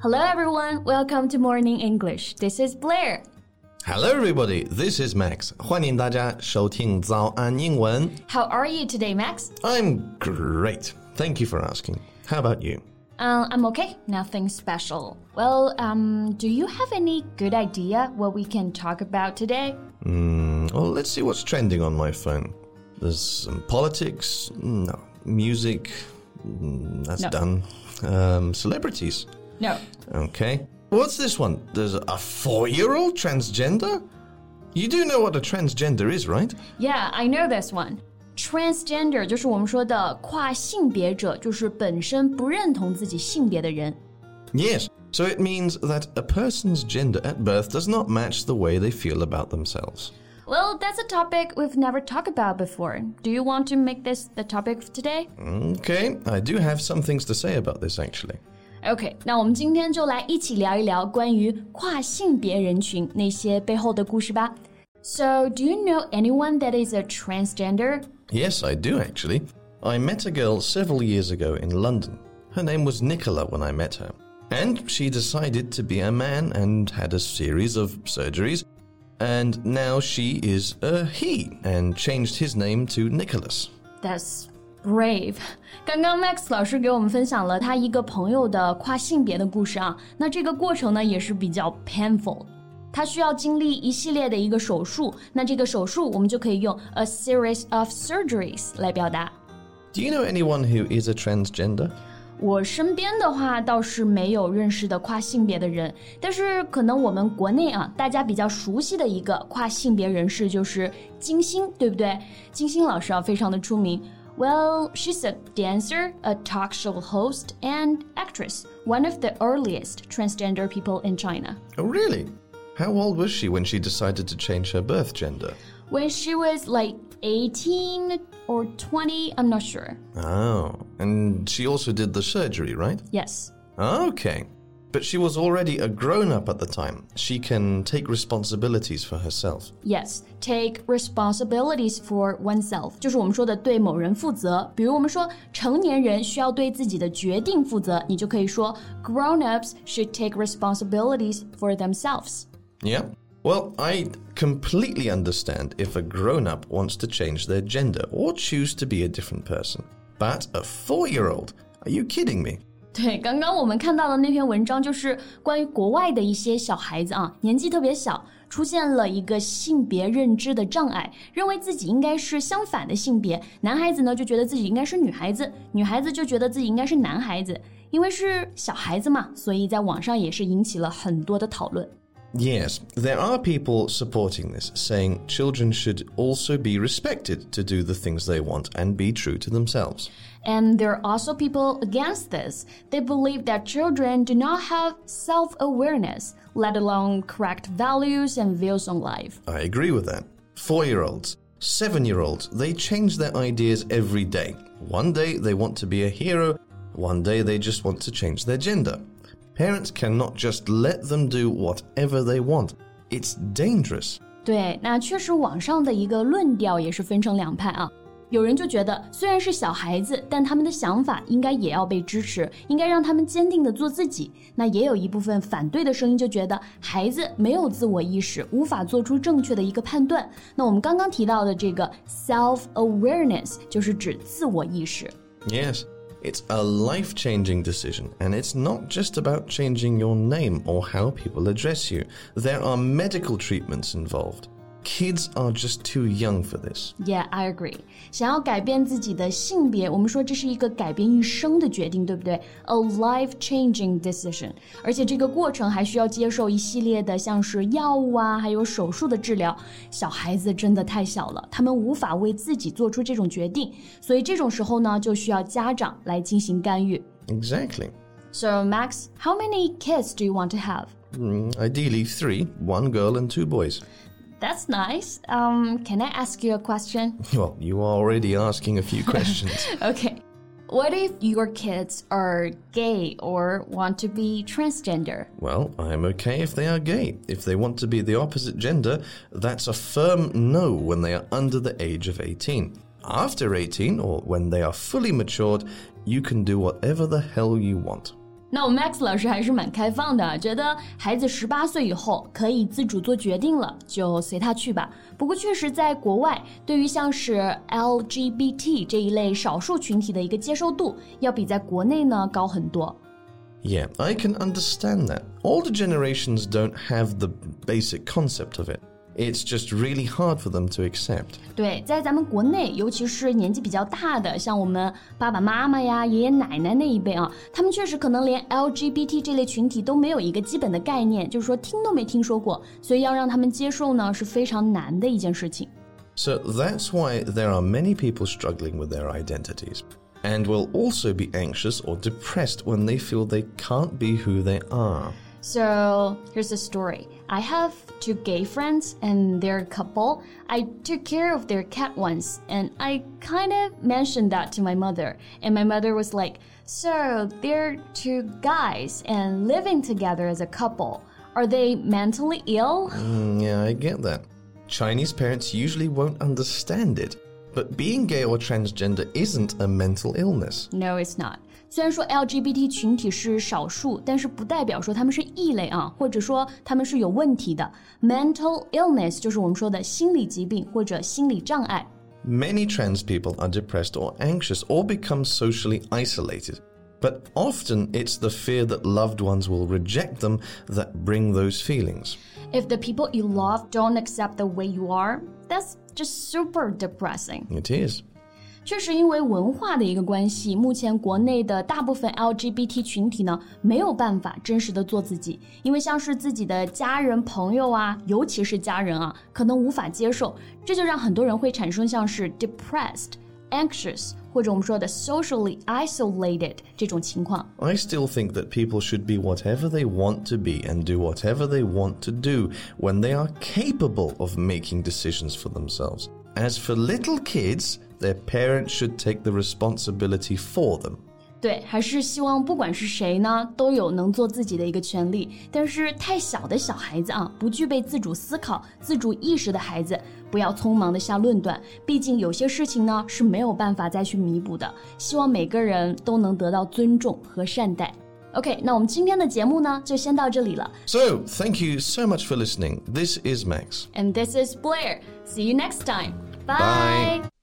Hello, everyone. Welcome to Morning English. This is Blair. Hello, everybody. This is Max. 欢迎大家收听早安英文。 How are you today, Max? I'm great. Thank you for asking. How about you? Uh, I'm okay. Nothing special. Well, um, do you have any good idea what we can talk about today? Mm, well, let's see what's trending on my phone. There's some politics. No. Music. Mm, That's No. done. Um, celebrities. No. Okay. What's this one? There's a four year old transgender? You do know what a transgender is, right? Yeah, I know this one. Transgender 就是我们说的跨性别者，就是本身不认同自己性别的人。 Yes. So it means that a person's gender at birth does not match the way they feel about themselves. Well, that's a topic we've never talked about before. Do you want to make this the topic of today? Okay, I do have some things to say about this actually. OK，那我们今天就来一起聊一聊关于跨性别人群那些背后的故事吧。So, do you know anyone that is a transgender? Yes, I do actually. I met a girl several years ago in London. Her name was Nicola when I met her. And she decided to be a man and had a series of surgeries. And now she is a he and changed his name to Nicholas. That's brave. 刚刚 Max 老师给我们分享了他一个朋友的跨性别的故事啊，那这个过程呢也是比较 painful。他需要经历一系列的一个手术，那这个手术我们就可以用 a series of surgeries 来表达。Do you know anyone who is a transgender? 我身边的话倒是没有认识的跨性别的人，但是可能我们国内啊，大家比较熟悉的一个跨性别人士就是金星，对不对？金星老师啊，非常的出名。Well, she's a dancer, a talk show host, and actress. One of the earliest transgender people in China. Oh, really? How old was she when she decided to change her birth gender? When she was like 18 or 20, I'm not sure. Oh, and she also did the surgery, right? Yes. Okay. But she was already a grown up at the time. She can take responsibilities for herself. Yes, take responsibilities for oneself，就是我们说的对某人负责。比如我们说成年人需要对自己的决定负责，你就可以说 grown-ups should take responsibilities for themselves。 Yeah. Well, I completely understand if a grown up wants to change their gender or choose to be a different person. But a four year old? Are you kidding me? 对，刚刚我们看到的那篇文章就是关于国外的一些小孩子啊，年纪特别小，出现了一个性别认知的障碍，认为自己应该是相反的性别。男孩子呢就觉得自己应该是女孩子，女孩子就觉得自己应该是男孩子。因为是小孩子嘛，所以在网上也是引起了很多的讨论。Yes, there are people supporting this, saying children should also be respected to do the things they want and be true to themselves. And there are also people against this. They believe that children do not have self awareness, let alone correct values and views on life. I agree with that. Four year olds, seven year olds, they change their ideas every day. One day they want to be a hero, one day they just want to change their gender. Parents cannot just let them do whatever they want. It's dangerous. 对，那确实网上的一个论调也是分成两派啊。有人就觉得，虽然是小孩子，但他们的想法应该也要被支持，应该让他们坚定的做自己。那也有一部分反对的声音就觉得，孩子没有自我意识，无法做出正确的一个判断。那我们刚刚提到的这个 self awareness 就是指自我意识。 Yes, it's a life changing decision, and it's not just about changing your name or how people address you. There are medical treatments involved. Kids are just too young for this. Yeah, I agree. 想要改变自己的性别，我们说这是一个改变一生的决定，对不对？A life-changing decision。而且这个过程还需要接受一系列的像是药物啊，还有手术的治疗。小孩子真的太小了，他们无法为自己做出这种决定，所以这种时候呢，就需要家长来进行干预。 Exactly. So Max, how many kids do you want to have? Mm, Ideally, three one girl and two boys. That's nice. Um, can I ask you a question? Well, you are already asking a few questions. Okay. What if your kids are gay or want to be transgender? well, I'm okay if they are gay. If they want to be the opposite gender, that's a firm no when they are under the age of 18. After 18, or when they are fully matured, you can do whatever the hell you want. 那我 Max 老师还是蛮开放的，觉得孩子十八岁以后可以自主做决定了，就随他去吧。不过确实，在国外，对于像是 LGBT 这一类少数群体的一个接受度，要比在国内呢高很多。Yeah, I can understand that. Older generations don't have the basic concept of it. It's just really hard for them to accept. 对，在咱们国内，尤其是年纪比较大的，像我们爸爸妈妈呀、爷爷奶奶那一辈啊，他们确实可能连 LGBT 这类群体都没有一个基本的概念，就是说听都没听说过，所以要让他们接受呢，是非常难的一件事情。So that's why there are many people struggling with their identities and will also be anxious or depressed when they feel they can't be who they are. So here's the story. I have two gay friends and they're a couple. I took care of their cat once and I kind of mentioned that to my mother. And my mother was like, So they're two guys and living together as a couple. Are they mentally ill? Mm, yeah, I get that. Chinese parents usually won't understand it. But being gay or transgender isn't a mental illness. No, it's not. 虽然说 LGBT 群体是少数，但是不代表说他们是异类啊，或者说他们是有问题的。Mental illness 就是我们说的心理疾病或者心理障碍。Many trans people are depressed or anxious or become socially isolated. But often it's the fear that loved ones will reject them that bring those feelings. If the people you love don't accept the way you are, that's just super depressing. It is. 确实，因为文化的一个关系，目前国内的大部分 LGBT 群体呢，没有办法真实的做自己，因为像是自己的家人、朋友啊，尤其是家人啊，可能无法接受，这就让很多人会产生像是 depressed、anxious 或者我们说的 socially isolated 这种情况。I still think that people should be whatever they want to be and do whatever they want to do when they are capable of making decisions for themselves. As for little kids, their parents should take the responsibility for them. 对，还是希望不管是谁呢，都有能做自己的一个权利。但是太小的小孩子啊，不具备自主思考、自主意识的孩子，不要匆忙的下论断。毕竟有些事情呢是没有办法再去弥补的。希望每个人都能得到尊重和善待。OK，那我们今天的节目呢就先到这里了。 So, thank you so much for listening. This is Max. And this is Blair. See you next time. Bye.